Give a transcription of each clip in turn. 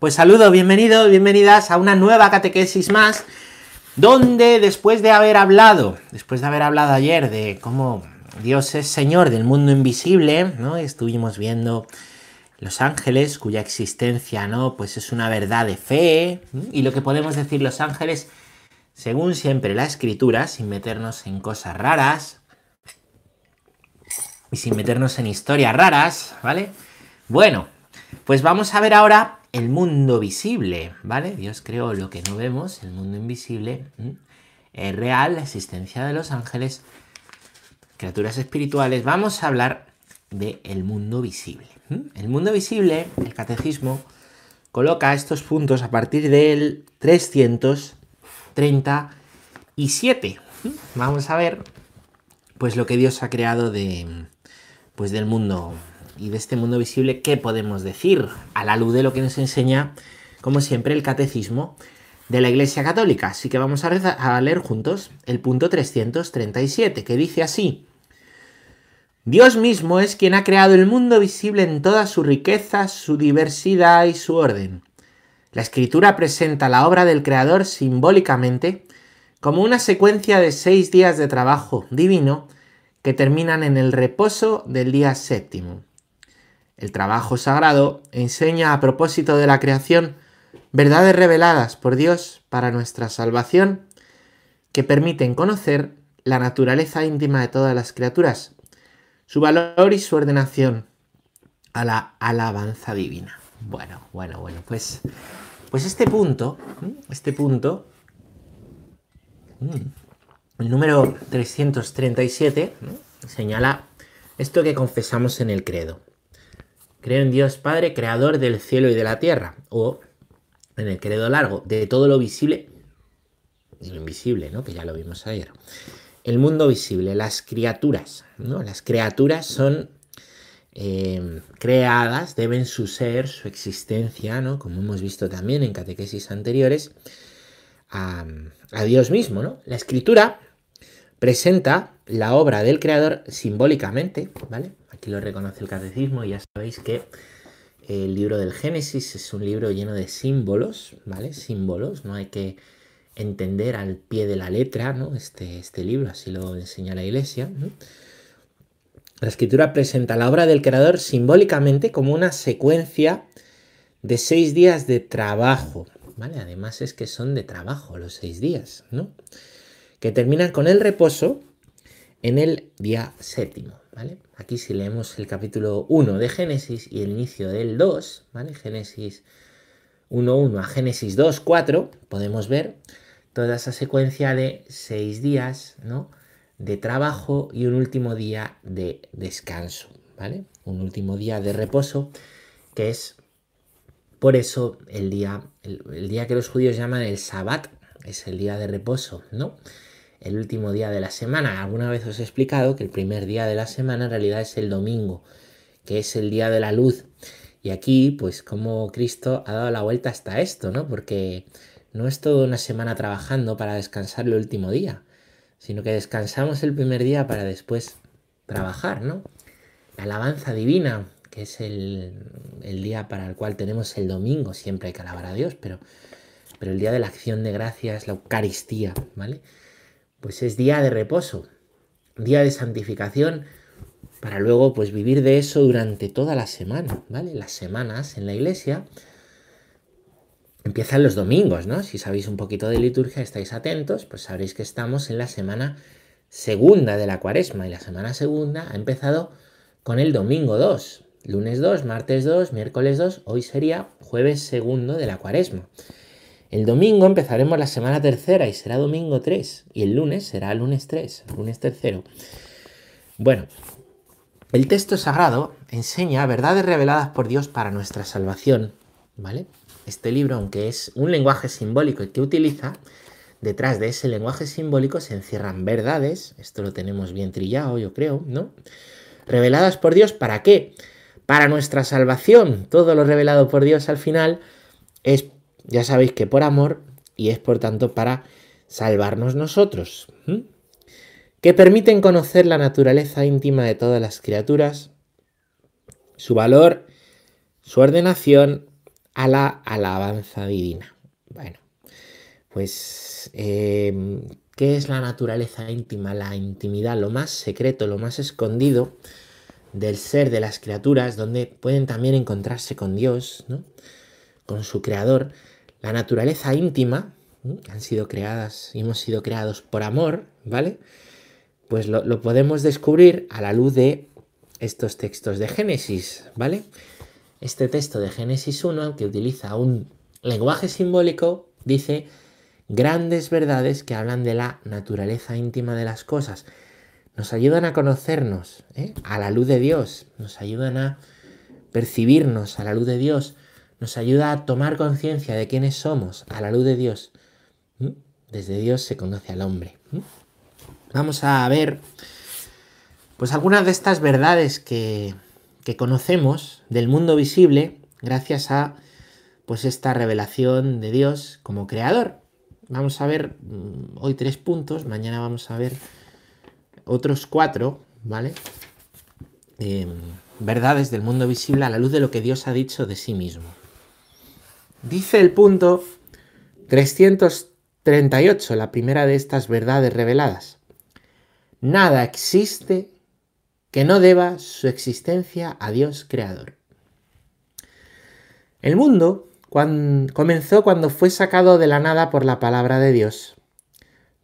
Pues saludo, bienvenido, bienvenidas a una nueva catequesis más, donde después de haber hablado, después de haber hablado ayer de cómo Dios es Señor del mundo invisible, ¿no? Estuvimos viendo los ángeles, cuya existencia, ¿no? Pues es una verdad de fe, y lo que podemos decir los ángeles, según siempre la escritura, sin meternos en cosas raras, y sin meternos en historias raras, ¿vale? Bueno, pues vamos a ver ahora el mundo visible, ¿vale? Dios creó lo que no vemos, el mundo invisible, es real, la existencia de los ángeles, criaturas espirituales. Vamos a hablar del el mundo visible. El mundo visible, el catecismo, coloca estos puntos a partir del 337. Vamos a ver, pues, lo que Dios ha creado de, pues, del mundo y de este mundo visible, ¿qué podemos decir? A la luz de lo que nos enseña, como siempre, el catecismo de la Iglesia Católica. Así que vamos a, a leer juntos el punto 337, que dice así. Dios mismo es quien ha creado el mundo visible en toda su riqueza, su diversidad y su orden. La escritura presenta la obra del Creador simbólicamente como una secuencia de seis días de trabajo divino que terminan en el reposo del día séptimo. El trabajo sagrado enseña a propósito de la creación verdades reveladas por Dios para nuestra salvación que permiten conocer la naturaleza íntima de todas las criaturas, su valor y su ordenación a la alabanza divina. Bueno, bueno, bueno, pues, pues este punto, este punto, el número 337, señala esto que confesamos en el credo. Creo en Dios Padre, creador del cielo y de la tierra. O, en el credo largo, de todo lo visible y lo invisible, ¿no? Que ya lo vimos ayer. El mundo visible, las criaturas, ¿no? Las criaturas son eh, creadas, deben su ser, su existencia, ¿no? Como hemos visto también en catequesis anteriores, a, a Dios mismo, ¿no? La escritura presenta la obra del creador simbólicamente, ¿vale? Aquí lo reconoce el catecismo y ya sabéis que el libro del Génesis es un libro lleno de símbolos, ¿vale? Símbolos, no hay que entender al pie de la letra, ¿no? Este, este libro, así lo enseña la iglesia. La escritura presenta la obra del creador simbólicamente como una secuencia de seis días de trabajo, ¿vale? Además es que son de trabajo los seis días, ¿no? Que terminan con el reposo en el día séptimo. ¿vale? Aquí si leemos el capítulo 1 de Génesis y el inicio del 2, ¿vale? Génesis 1.1 a Génesis 2.4, podemos ver toda esa secuencia de seis días, ¿no? De trabajo y un último día de descanso, ¿vale? Un último día de reposo, que es por eso el día, el, el día que los judíos llaman el Sabbat, es el día de reposo, ¿no? El último día de la semana. Alguna vez os he explicado que el primer día de la semana en realidad es el domingo, que es el día de la luz. Y aquí, pues como Cristo ha dado la vuelta hasta esto, ¿no? Porque no es toda una semana trabajando para descansar el último día, sino que descansamos el primer día para después trabajar, ¿no? La alabanza divina, que es el, el día para el cual tenemos el domingo, siempre hay que alabar a Dios, pero, pero el día de la acción de gracias, la Eucaristía, ¿vale? Pues es día de reposo, día de santificación, para luego pues vivir de eso durante toda la semana, ¿vale? Las semanas en la iglesia empiezan los domingos, ¿no? Si sabéis un poquito de liturgia, estáis atentos, pues sabréis que estamos en la semana segunda de la cuaresma y la semana segunda ha empezado con el domingo 2, lunes 2, martes 2, miércoles 2, hoy sería jueves segundo de la cuaresma. El domingo empezaremos la semana tercera y será domingo 3. Y el lunes será lunes 3, lunes tercero. Bueno, el texto sagrado enseña verdades reveladas por Dios para nuestra salvación. ¿Vale? Este libro, aunque es un lenguaje simbólico el que utiliza, detrás de ese lenguaje simbólico se encierran verdades, esto lo tenemos bien trillado, yo creo, ¿no? Reveladas por Dios, ¿para qué? Para nuestra salvación. Todo lo revelado por Dios al final es ya sabéis que por amor y es por tanto para salvarnos nosotros. Que permiten conocer la naturaleza íntima de todas las criaturas, su valor, su ordenación a la alabanza divina. Bueno, pues, em, ¿qué es la naturaleza íntima? La intimidad, lo más secreto, lo más escondido del ser de las criaturas, donde pueden también encontrarse con Dios, ¿no? con su creador. La naturaleza íntima, han sido creadas, hemos sido creados por amor, ¿vale? Pues lo, lo podemos descubrir a la luz de estos textos de Génesis, ¿vale? Este texto de Génesis 1, que utiliza un lenguaje simbólico, dice grandes verdades que hablan de la naturaleza íntima de las cosas. Nos ayudan a conocernos ¿eh? a la luz de Dios, nos ayudan a percibirnos a la luz de Dios, nos ayuda a tomar conciencia de quiénes somos a la luz de Dios. Desde Dios se conoce al hombre. Vamos a ver pues algunas de estas verdades que, que conocemos del mundo visible gracias a pues esta revelación de Dios como creador. Vamos a ver mm, hoy tres puntos, mañana vamos a ver otros cuatro, ¿vale? Em, verdades del mundo visible a la luz de lo que Dios ha dicho de sí mismo. Dice el punto 338, la primera de estas verdades reveladas. Nada existe que no deba su existencia a Dios creador. El mundo comenzó cuando fue sacado de la nada por la palabra de Dios.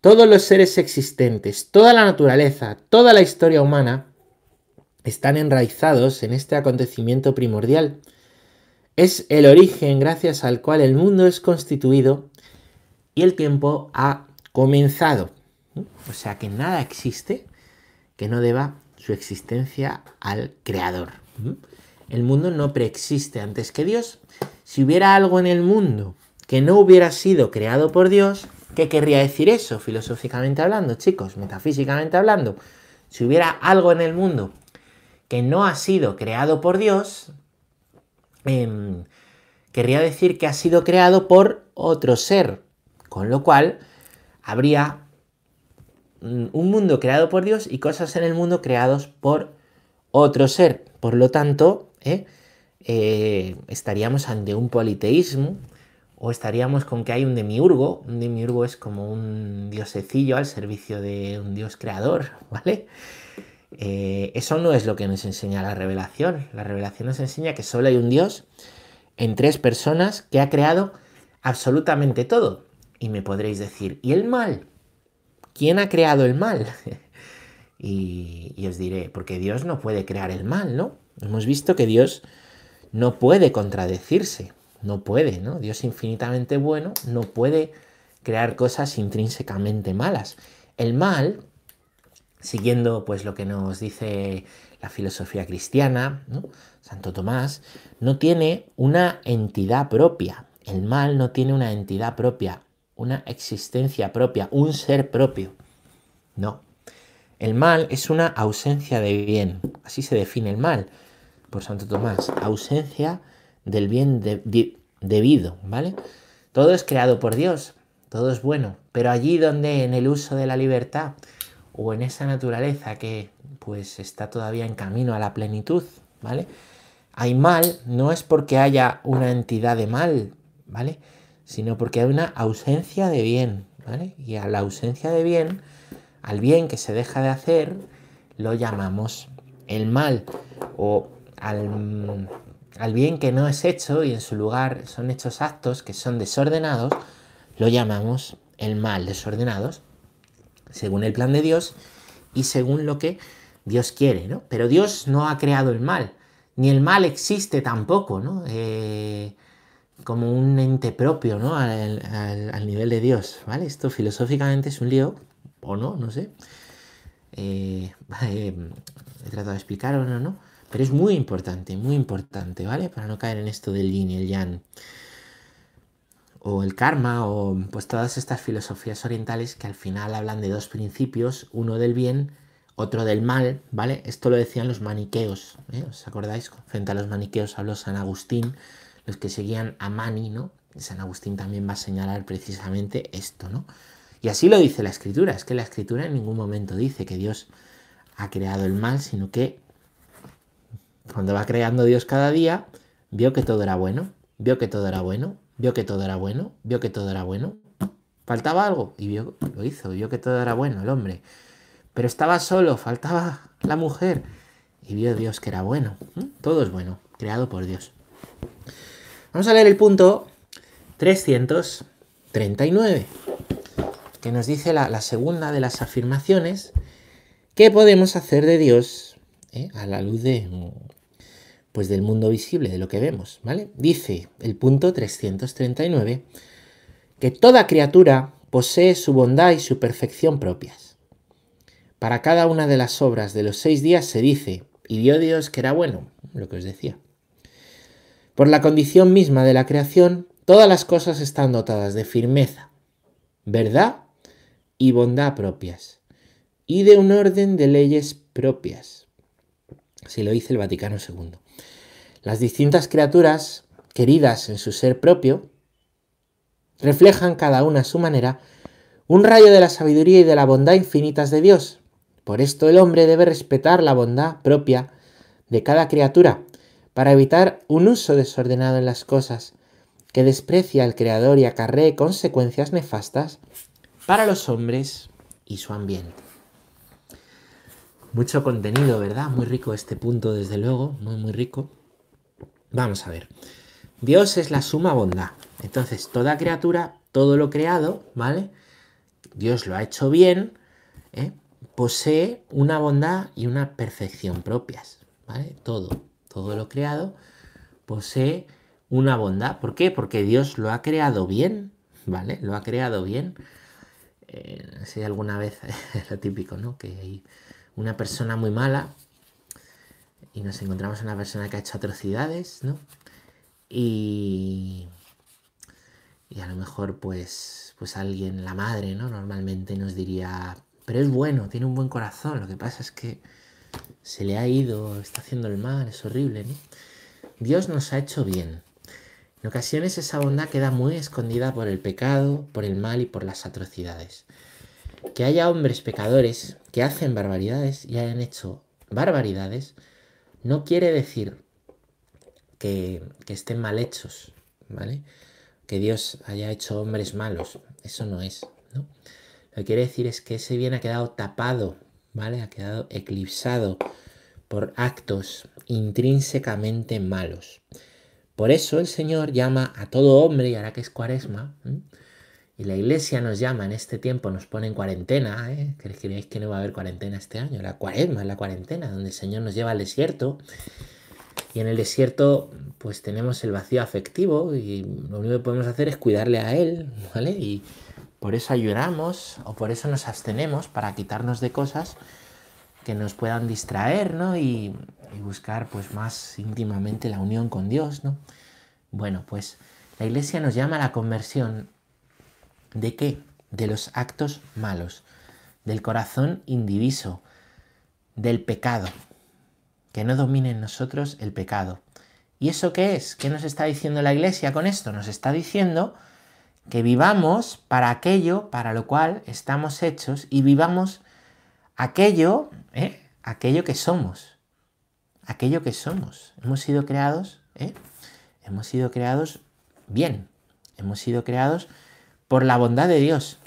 Todos los seres existentes, toda la naturaleza, toda la historia humana están enraizados en este acontecimiento primordial. Es el origen gracias al cual el mundo es constituido y el tiempo ha comenzado. O sea que nada existe que no deba su existencia al Creador. El mundo no preexiste antes que Dios si hubiera algo en el mundo que no hubiera sido creado por Dios, ¿qué querría decir eso filosóficamente hablando, chicos? Metafísicamente hablando. Si hubiera algo en el mundo que no ha sido creado por Dios, em, querría decir que ha sido creado por otro ser, con lo cual habría un mundo creado por Dios y cosas en el mundo creados por otro ser. Por lo tanto, ¿eh? Eh, estaríamos ante un politeísmo o estaríamos con que hay un demiurgo. Un demiurgo es como un diosecillo al servicio de un dios creador, ¿vale? Eh, eso no es lo que nos enseña la revelación. La revelación nos enseña que solo hay un dios en tres personas que ha creado absolutamente todo. Y me podréis decir, ¿y el mal? ¿Quién ha creado el mal? y, y os diré, porque Dios no puede crear el mal, ¿no? Hemos visto que Dios no puede contradecirse, no puede, ¿no? Dios infinitamente bueno no puede crear cosas intrínsecamente malas. El mal, siguiendo pues lo que nos dice la filosofía cristiana, Santo Tomás, no tiene una entidad propia. El mal no tiene una entidad propia, una existencia propia, un ser propio. No. El mal es una ausencia de bien. Así se define el mal por Santo Tomás, ausencia del bien debido, ¿vale? Todo es creado por Dios, todo es bueno, pero allí donde en el uso de la libertad o en esa naturaleza que pues está todavía en camino a la plenitud, ¿vale? Hay mal, no es porque haya una entidad de mal, ¿vale? Sino porque hay una ausencia de bien, ¿vale? Y a la ausencia de bien, al bien que se deja de hacer, lo llamamos el mal o al, bien que no es hecho y en su lugar son hechos actos que son desordenados, lo llamamos el mal desordenados, según el plan de Dios y según lo que Dios quiere, ¿no? Pero Dios no ha creado el mal, ni el mal existe tampoco, ¿no? Eh, como un ente propio, ¿no? Al, nivel de Dios, ¿vale? Esto filosóficamente es un lío, o no, no sé. Eh, eh, he tratado de explicarlo, ¿no? ¿no? Pero es muy importante, muy importante, ¿vale? Para no caer en esto del yin y el yang. O el karma, o pues todas estas filosofías orientales que al final hablan de dos principios, uno del bien, otro del mal, ¿vale? Esto lo decían los maniqueos, ¿eh? ¿os acordáis? Frente a los maniqueos habló San Agustín, los que seguían a Mani, ¿no? San Agustín también va a señalar precisamente esto, ¿no? Y así lo dice la escritura, es que la escritura en ningún momento dice que Dios ha creado el mal, sino que cuando va creando Dios cada día, vio que todo era bueno. vio que todo era bueno, vio que todo era bueno, vio que todo era bueno. Faltaba algo y vio, lo hizo, vio que todo era bueno el hombre. Pero estaba solo, faltaba la mujer y vio Dios que era bueno. Todo es bueno, creado por Dios. Vamos a leer el punto 339, que nos dice la, segunda de las afirmaciones que podemos hacer de Dios eh, a la luz de, pues del mundo visible, de lo que vemos, ¿vale? Dice el punto 339 que toda criatura posee su bondad y su perfección propias. Para cada una de las obras de los seis días se dice, y vio Dios que era bueno, lo que os decía. Por la condición misma de la creación, todas las cosas están dotadas de firmeza, verdad y bondad propias, y de un orden de leyes propias. Así lo dice el Vaticano II. Las distintas criaturas, queridas en su ser propio, reflejan cada una a su manera un rayo de la sabiduría y de la bondad infinitas de Dios. Por esto el hombre debe respetar la bondad propia de cada criatura, para evitar un uso desordenado en las cosas, que desprecia al Creador y acarree consecuencias nefastas para los hombres y su ambiente. Mucho contenido, ¿verdad? Muy rico este punto, desde luego, muy, muy rico. Vamos a ver. Dios es la suma bondad. Entonces, toda criatura, todo lo creado, ¿vale? Dios lo ha hecho bien, ¿eh? posee una bondad y una perfección propias, ¿vale? Todo, todo lo creado posee una bondad. ¿Por qué? Porque Dios lo ha creado bien, ¿vale? Lo ha creado bien. Eh, si alguna vez es lo típico, ¿no? Que hay una persona muy mala y nos encontramos una persona que ha hecho atrocidades, ¿no? Y, y a lo mejor pues, pues alguien, la madre, ¿no? Normalmente nos diría, pero es bueno, tiene un buen corazón, lo que pasa es que se le ha ido, está haciendo el mal, es horrible, ¿no? Dios nos ha hecho bien. En ocasiones esa bondad queda muy escondida por el pecado, por el mal y por las atrocidades. Que haya hombres pecadores que hacen barbaridades y hayan hecho barbaridades, no quiere decir que, estén mal hechos, ¿vale? Que Dios haya hecho hombres malos, eso no es, ¿no? Lo que quiere decir es que ese bien ha quedado tapado, ¿vale? Ha quedado eclipsado por actos intrínsecamente malos. Por eso el Señor llama a todo hombre, y ahora que es cuaresma, y la iglesia nos llama en este tiempo, nos pone en cuarentena, ¿eh? ¿creéis que no va a haber cuarentena este año? La cuaresma es la cuarentena, donde el Señor nos lleva al desierto. Y en el desierto, pues tenemos el vacío afectivo y lo único que podemos hacer es cuidarle a Él, ¿vale? Y por eso ayudamos o por eso nos abstenemos para quitarnos de cosas que nos puedan distraer, ¿no? Y, y buscar pues más íntimamente la unión con Dios, ¿no? Bueno, pues la iglesia nos llama a la conversión ¿De qué? De los actos malos, del corazón indiviso, del pecado. Que no domine en nosotros el pecado. ¿Y eso qué es? ¿Qué nos está diciendo la iglesia con esto? Nos está diciendo que vivamos para aquello para lo cual estamos hechos y vivamos aquello, ¿eh? aquello que somos. Aquello que somos. Hemos sido creados, ¿eh? hemos sido creados bien. Hemos sido creados por la bondad de Dios.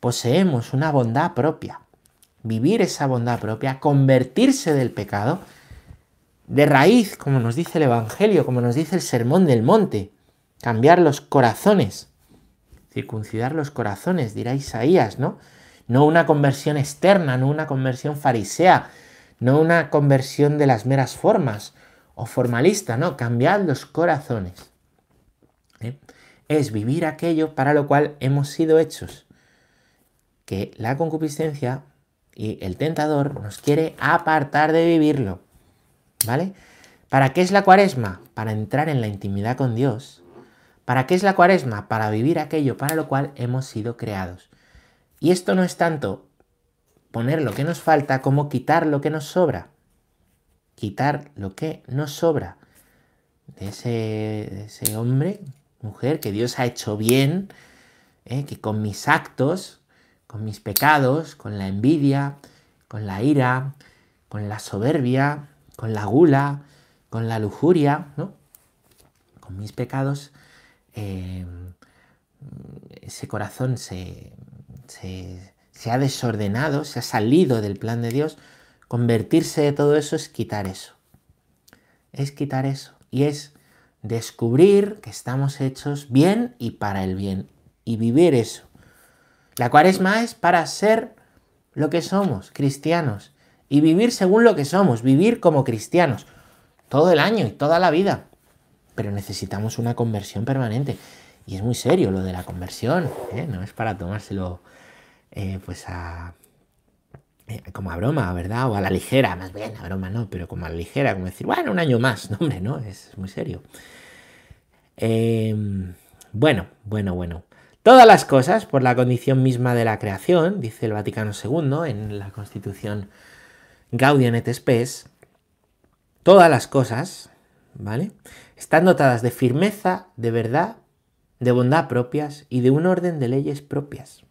Poseemos una bondad propia. Vivir esa bondad propia, convertirse del pecado, de raíz, como nos dice el Evangelio, como nos dice el Sermón del Monte, cambiar los corazones, circuncidar los corazones, dirá Isaías, ¿no? No una conversión externa, no una conversión farisea, no una conversión de las meras formas o formalista, no, cambiar los corazones. ¿eh? Es vivir aquello para lo cual hemos sido hechos. Que la concupiscencia y el tentador nos quiere apartar de vivirlo. ¿Vale? ¿Para qué es la cuaresma? Para entrar en la intimidad con Dios. ¿Para qué es la cuaresma? Para vivir aquello para lo cual hemos sido creados. Y esto no es tanto poner lo que nos falta como quitar lo que nos sobra. Quitar lo que nos sobra de ese, de ese hombre mujer que Dios ha hecho bien, ¿eh? que con mis actos, con mis pecados, con la envidia, con la ira, con la soberbia, con la gula, con la lujuria, ¿no? con mis pecados, eh, ese corazón se, se, ha desordenado, se ha salido del plan de Dios, convertirse de todo eso es quitar eso. Es quitar eso. Y es descubrir que estamos hechos bien y para el bien. Y vivir eso. La cuaresma es para ser lo que somos, cristianos. Y vivir según lo que somos, vivir como cristianos. Todo el año y toda la vida. Pero necesitamos una conversión permanente. Y es muy serio lo de la conversión, ¿eh? no es para tomárselo eh, pues a, eh, como a broma, ¿verdad? O a la ligera, más bien, a broma no, pero como a la ligera, como decir, bueno, un año más, no, hombre, no, es muy serio. Em, bueno, bueno, bueno. Todas las cosas, por la condición misma de la creación, dice el Vaticano II en la Constitución Gaudium et Spes, todas las cosas, ¿vale? Están dotadas de firmeza, de verdad, de bondad propias y de un orden de leyes propias.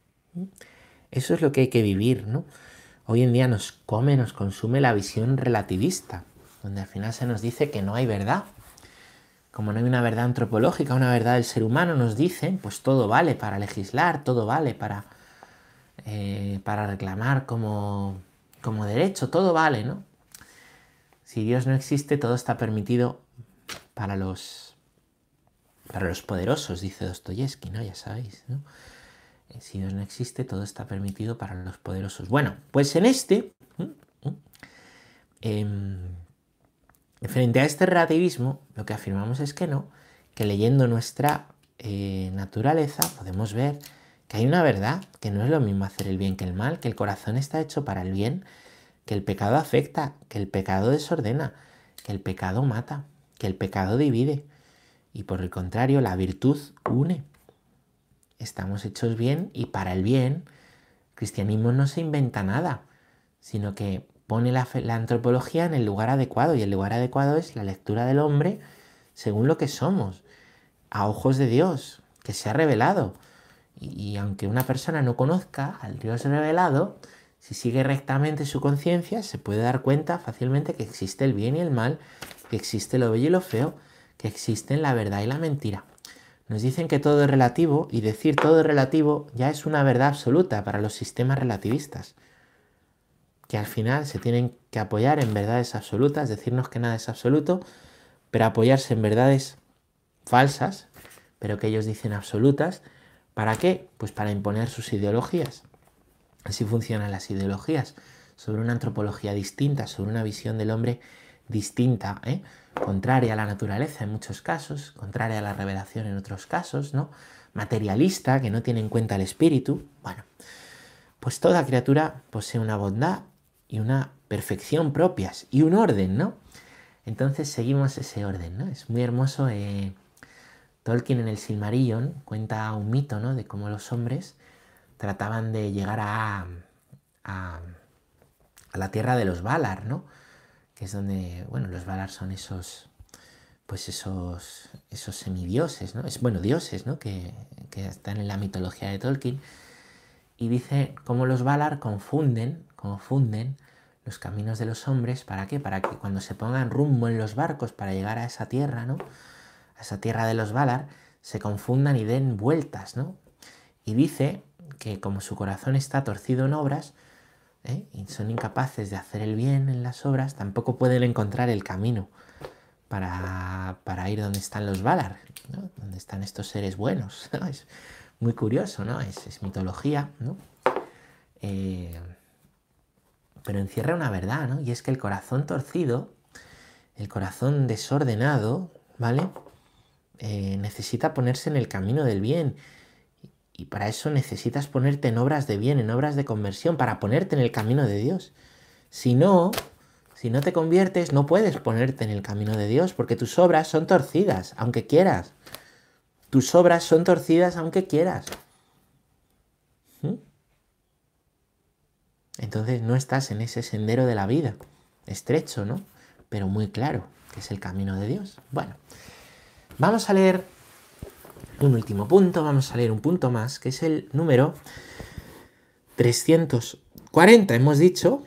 Eso es lo que hay que vivir, ¿no? Hoy en día nos come, nos consume la visión relativista, donde al final se nos dice que no hay verdad. Como no hay una verdad antropológica, una verdad del ser humano, nos dicen, pues todo vale para legislar, todo vale para, eh, para reclamar como, como derecho, todo vale, ¿no? Si Dios no existe, todo está permitido para los para los poderosos, dice Dostoyevsky, ¿no? Ya sabéis, ¿no? Eh, si Dios no existe, todo está permitido para los poderosos. Bueno, pues en este, em, frente a este relativismo, lo que afirmamos es que no, que leyendo nuestra eh, naturaleza podemos ver que hay una verdad, que no es lo mismo hacer el bien que el mal, que el corazón está hecho para el bien, que el pecado afecta, que el pecado desordena, que el pecado mata, que el pecado divide, y por el contrario, la virtud une. Estamos hechos bien y para el bien, el cristianismo no se inventa nada, sino que pone la, antropología en el lugar adecuado y el lugar adecuado es la lectura del hombre según lo que somos, a ojos de Dios, que se ha revelado. Y, y aunque una persona no conozca al Dios revelado, si sigue rectamente su conciencia, se puede dar cuenta fácilmente que existe el bien y el mal, que existe lo bello y lo feo, que existen la verdad y la mentira. Nos dicen que todo es relativo y decir todo es relativo ya es una verdad absoluta para los sistemas relativistas, que al final se tienen que apoyar en verdades absolutas, decirnos que nada es absoluto, pero apoyarse en verdades falsas, pero que ellos dicen absolutas. ¿Para qué? Pues para imponer sus ideologías. Así funcionan las ideologías, sobre una antropología distinta, sobre una visión del hombre distinta. ¿eh? Contraria a la naturaleza en muchos casos, contraria a la revelación en otros casos, ¿no? Materialista, que no tiene en cuenta el espíritu. Bueno, pues toda criatura posee una bondad y una perfección propias y un orden, ¿no? Entonces seguimos ese orden, ¿no? Es muy hermoso. Eh, Tolkien en el Silmarillion cuenta un mito, ¿no? De cómo los hombres trataban de llegar a, a, a la tierra de los Valar, ¿no? Que es donde, bueno, los Valar son esos, pues esos, esos semidioses, ¿no? Es, bueno, dioses, ¿no? Que, que están en la mitología de Tolkien. Y dice cómo los Valar confunden, confunden los caminos de los hombres, ¿para qué? Para que cuando se pongan rumbo en los barcos para llegar a esa tierra, ¿no? A esa tierra de los Valar, se confundan y den vueltas, ¿no? Y dice que como su corazón está torcido en obras, ¿eh? y son incapaces de hacer el bien en las obras, tampoco pueden encontrar el camino para, ir donde están los Valar, donde están estos seres buenos. Es muy curioso, ¿no? Es, mitología, ¿no? Eh, pero encierra una verdad, ¿no? Y es que el corazón torcido, el corazón desordenado, ¿vale? Eh, necesita ponerse en el camino del bien y para eso necesitas ponerte en obras de bien, en obras de conversión, para ponerte en el camino de Dios. Si no, si no te conviertes, no puedes ponerte en el camino de Dios, porque tus obras son torcidas, aunque quieras. Tus obras son torcidas, aunque quieras. ¿Mm? Entonces no estás en ese sendero de la vida, estrecho, ¿no? Pero muy claro, que es el camino de Dios. Bueno, vamos a leer un último punto, vamos a leer un punto más, que es el número 340. Hemos dicho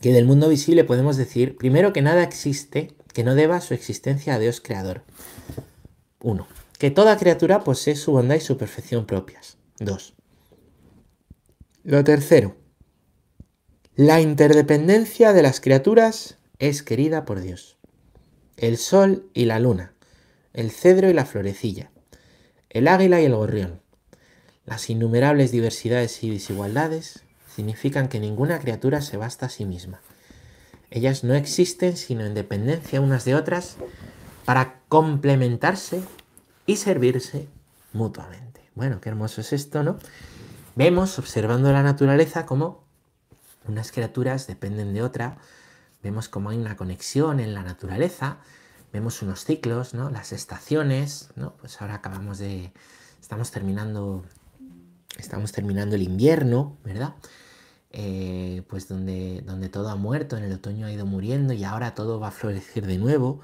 que del mundo visible podemos decir, primero, que nada existe que no deba su existencia a Dios creador. 1. Que toda criatura posee su bondad y su perfección propias. 2. Lo tercero. La interdependencia de las criaturas es querida por Dios. El sol y la luna, el cedro y la florecilla, el águila y el gorrión, las innumerables diversidades y desigualdades significan que ninguna criatura se basta a sí misma. Ellas no existen sino en dependencia unas de otras para complementarse y servirse mutuamente. Bueno, qué hermoso es esto, ¿no? Vemos, observando la naturaleza, cómo unas criaturas dependen de otra, vemos cómo hay una conexión en la naturaleza, vemos unos ciclos, ¿no? Las estaciones, ¿no? Pues ahora acabamos de... estamos terminando estamos terminando el invierno, ¿verdad? Eh, pues donde, donde todo ha muerto, en el otoño ha ido muriendo y ahora todo va a florecer de nuevo,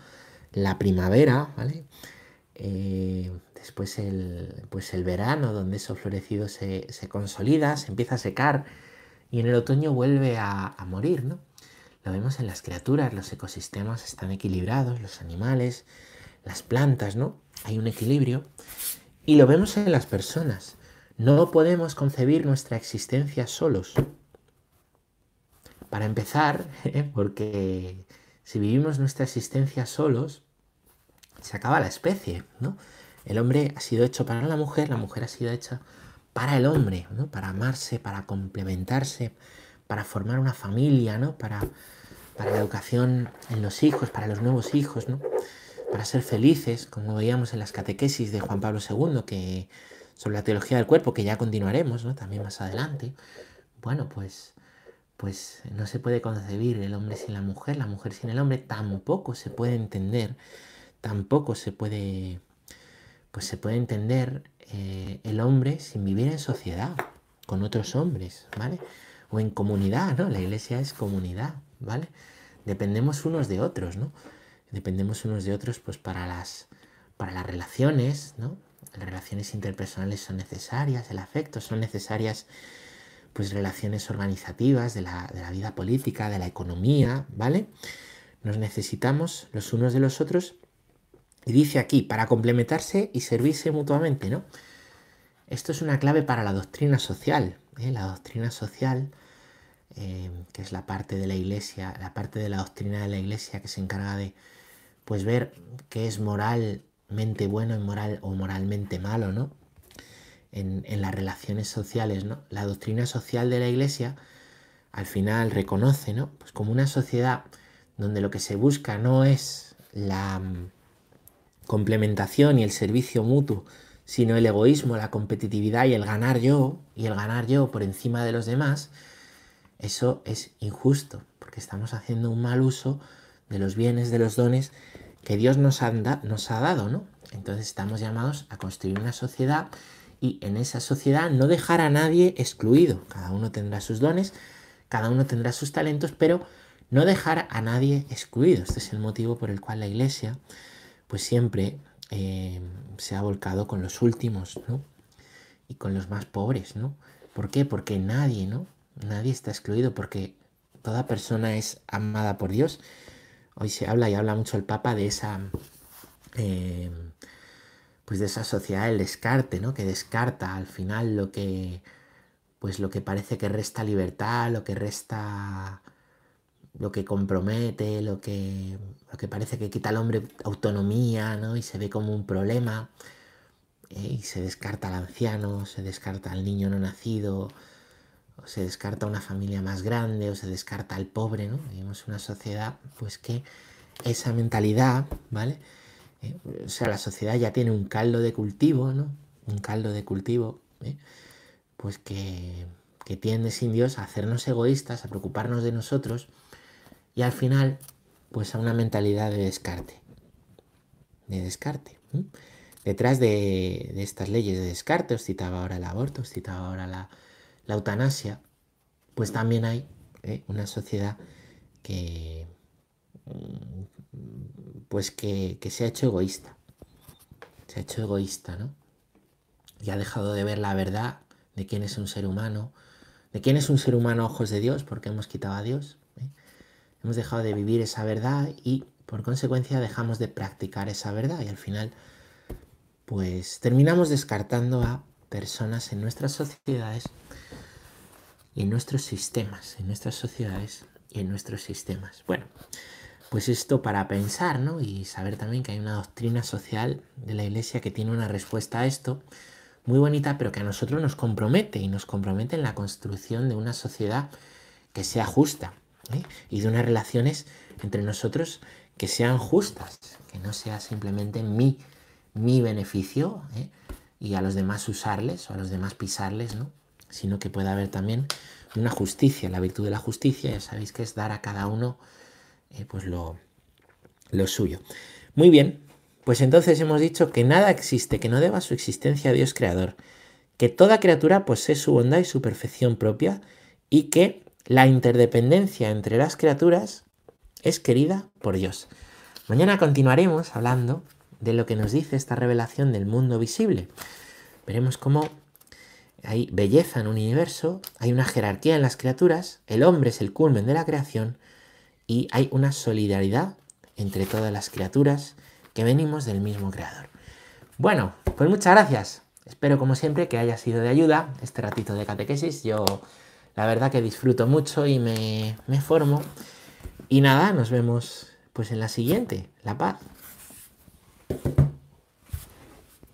la primavera, ¿vale? Eh, después el, pues el verano, donde eso florecido se, consolida, se empieza a secar y en el otoño vuelve a, a morir, ¿no? Lo vemos en las criaturas, los ecosistemas están equilibrados, los animales, las plantas, ¿no? Hay un equilibrio. Y lo vemos en las personas. No podemos concebir nuestra existencia solos. Para empezar, porque si vivimos nuestra existencia solos, se acaba la especie, ¿no? El hombre ha sido hecho para la mujer, la mujer ha sido hecha para el hombre, ¿no? Para amarse, para complementarse, para formar una familia, ¿no? Para, para la educación en los hijos, para los nuevos hijos, ¿no? Para ser felices, como veíamos en las catequesis de Juan Pablo II, que sobre la teología del cuerpo, que ya continuaremos, ¿no? También más adelante. Bueno, pues, pues no se puede concebir el hombre sin la mujer, la mujer sin el hombre, tampoco se puede entender, tampoco se puede, pues se puede entender eh, el hombre sin vivir en sociedad, con otros hombres, ¿vale? O en comunidad, ¿no? La iglesia es comunidad, ¿vale? Dependemos unos de otros, ¿no? Dependemos unos de otros, pues para las, para las relaciones, ¿no? Las relaciones interpersonales son necesarias, el afecto, son necesarias pues relaciones organizativas de la, de la vida política, de la economía, ¿vale? Nos necesitamos los unos de los otros y dice aquí, para complementarse y servirse mutuamente, ¿no? Esto es una clave para la doctrina social. ¿eh? La doctrina social, eh, que es la parte de la iglesia, la parte de la doctrina de la iglesia que se encarga de pues ver qué es moral mente bueno y moral o moralmente malo, ¿no? En, las relaciones sociales, ¿no? La doctrina social de la Iglesia al final reconoce, ¿no? Pues como una sociedad donde lo que se busca no es la mm, complementación y el servicio mutuo, sino el egoísmo, la competitividad y el ganar yo, y el ganar yo por encima de los demás, eso es injusto, porque estamos haciendo un mal uso de los bienes, de los dones que Dios nos, nos ha dado, ¿no? Entonces estamos llamados a construir una sociedad y en esa sociedad no dejar a nadie excluido. Cada uno tendrá sus dones, cada uno tendrá sus talentos, pero no dejar a nadie excluido. Este es el motivo por el cual la iglesia pues siempre eh, se ha volcado con los últimos, ¿no? Y con los más pobres, ¿no? ¿Por qué? Porque nadie, ¿no? Nadie está excluido porque toda persona es amada por Dios Hoy se habla y habla mucho el Papa de esa, eh, pues de esa sociedad del descarte, ¿no? Que descarta al final lo que, pues lo que parece que resta libertad, lo que resta, lo que compromete, lo que, lo que parece que quita al hombre autonomía, ¿no? Y se ve como un problema. ¿eh? y se descarta al anciano, se descarta al niño no nacido, o se descarta una familia más grande, o se descarta al pobre, ¿no? Vivimos una sociedad, pues que esa mentalidad, ¿vale? Eh, o sea, la sociedad ya tiene un caldo de cultivo, ¿no? Un caldo de cultivo, ¿eh? pues que, que tiende sin Dios a hacernos egoístas, a preocuparnos de nosotros y al final, pues a una mentalidad de descarte. De descarte. Detrás de, de, estas leyes de descarte, os citaba ahora el aborto, os citaba ahora la, la eutanasia, pues también hay ¿eh? una sociedad que mm, pues que, se ha hecho egoísta. Se ha hecho egoísta, ¿no? Y ha dejado de ver la verdad de quién es un ser humano, de quién es un ser humano a ojos de Dios, porque hemos quitado a Dios. ¿eh? Hemos dejado de vivir esa verdad y por consecuencia dejamos de practicar esa verdad y al final pues terminamos descartando a personas en nuestras sociedades en nuestros sistemas, en nuestras sociedades y en nuestros sistemas. Bueno, pues esto para pensar, ¿no? Y saber también que hay una doctrina social de la Iglesia que tiene una respuesta a esto muy bonita, pero que a nosotros nos compromete y nos compromete en la construcción de una sociedad que sea justa ¿eh? y de unas relaciones entre nosotros que sean justas, que no sea simplemente mi, mi beneficio ¿eh? y a los demás usarles o a los demás pisarles, ¿no? Sino que pueda haber también una justicia, la virtud de la justicia, ya sabéis que es dar a cada uno eh, pues lo, lo suyo. Muy bien, pues entonces hemos dicho que nada existe que no deba su existencia a Dios creador, que toda criatura posee su bondad y su perfección propia y que la interdependencia entre las criaturas es querida por Dios. Mañana continuaremos hablando de lo que nos dice esta revelación del mundo visible. Veremos cómo hay belleza en un universo, hay una jerarquía en las criaturas, el hombre es el culmen de la creación y hay una solidaridad entre todas las criaturas que venimos del mismo creador. Bueno, pues muchas gracias. Espero como siempre que haya sido de ayuda este ratito de catequesis. Yo la verdad que disfruto mucho y me, me formo. Y nada, nos vemos pues en la siguiente. La paz.